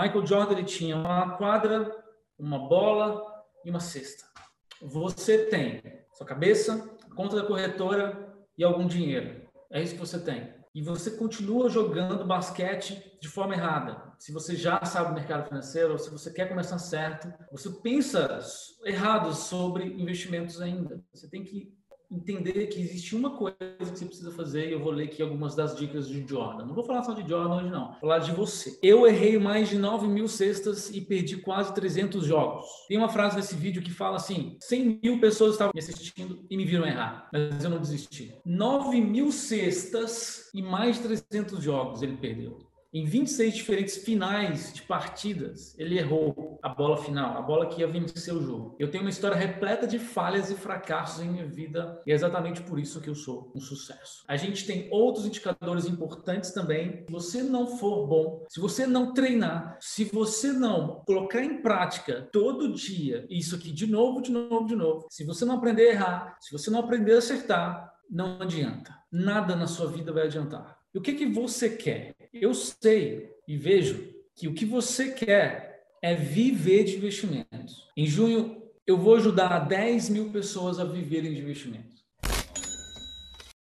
Michael Jordan ele tinha uma quadra, uma bola e uma cesta. Você tem sua cabeça, conta da corretora e algum dinheiro. É isso que você tem. E você continua jogando basquete de forma errada. Se você já sabe o mercado financeiro, ou se você quer começar certo, você pensa errado sobre investimentos ainda. Você tem que entender que existe uma coisa que você precisa fazer e eu vou ler aqui algumas das dicas de Jordan. Não vou falar só de Jordan hoje, não. Vou falar de você. Eu errei mais de 9 mil cestas e perdi quase 300 jogos. Tem uma frase nesse vídeo que fala assim: 100 mil pessoas estavam me assistindo e me viram errar, mas eu não desisti. 9 mil cestas e mais de 300 jogos ele perdeu. Em 26 diferentes finais de partidas, ele errou a bola final, a bola que ia vencer o jogo. Eu tenho uma história repleta de falhas e fracassos em minha vida e é exatamente por isso que eu sou um sucesso. A gente tem outros indicadores importantes também. Se você não for bom, se você não treinar, se você não colocar em prática todo dia isso aqui de novo, de novo, de novo, se você não aprender a errar, se você não aprender a acertar, não adianta. Nada na sua vida vai adiantar. E o que, que você quer? Eu sei e vejo que o que você quer é viver de investimentos. Em junho, eu vou ajudar 10 mil pessoas a viverem de investimentos.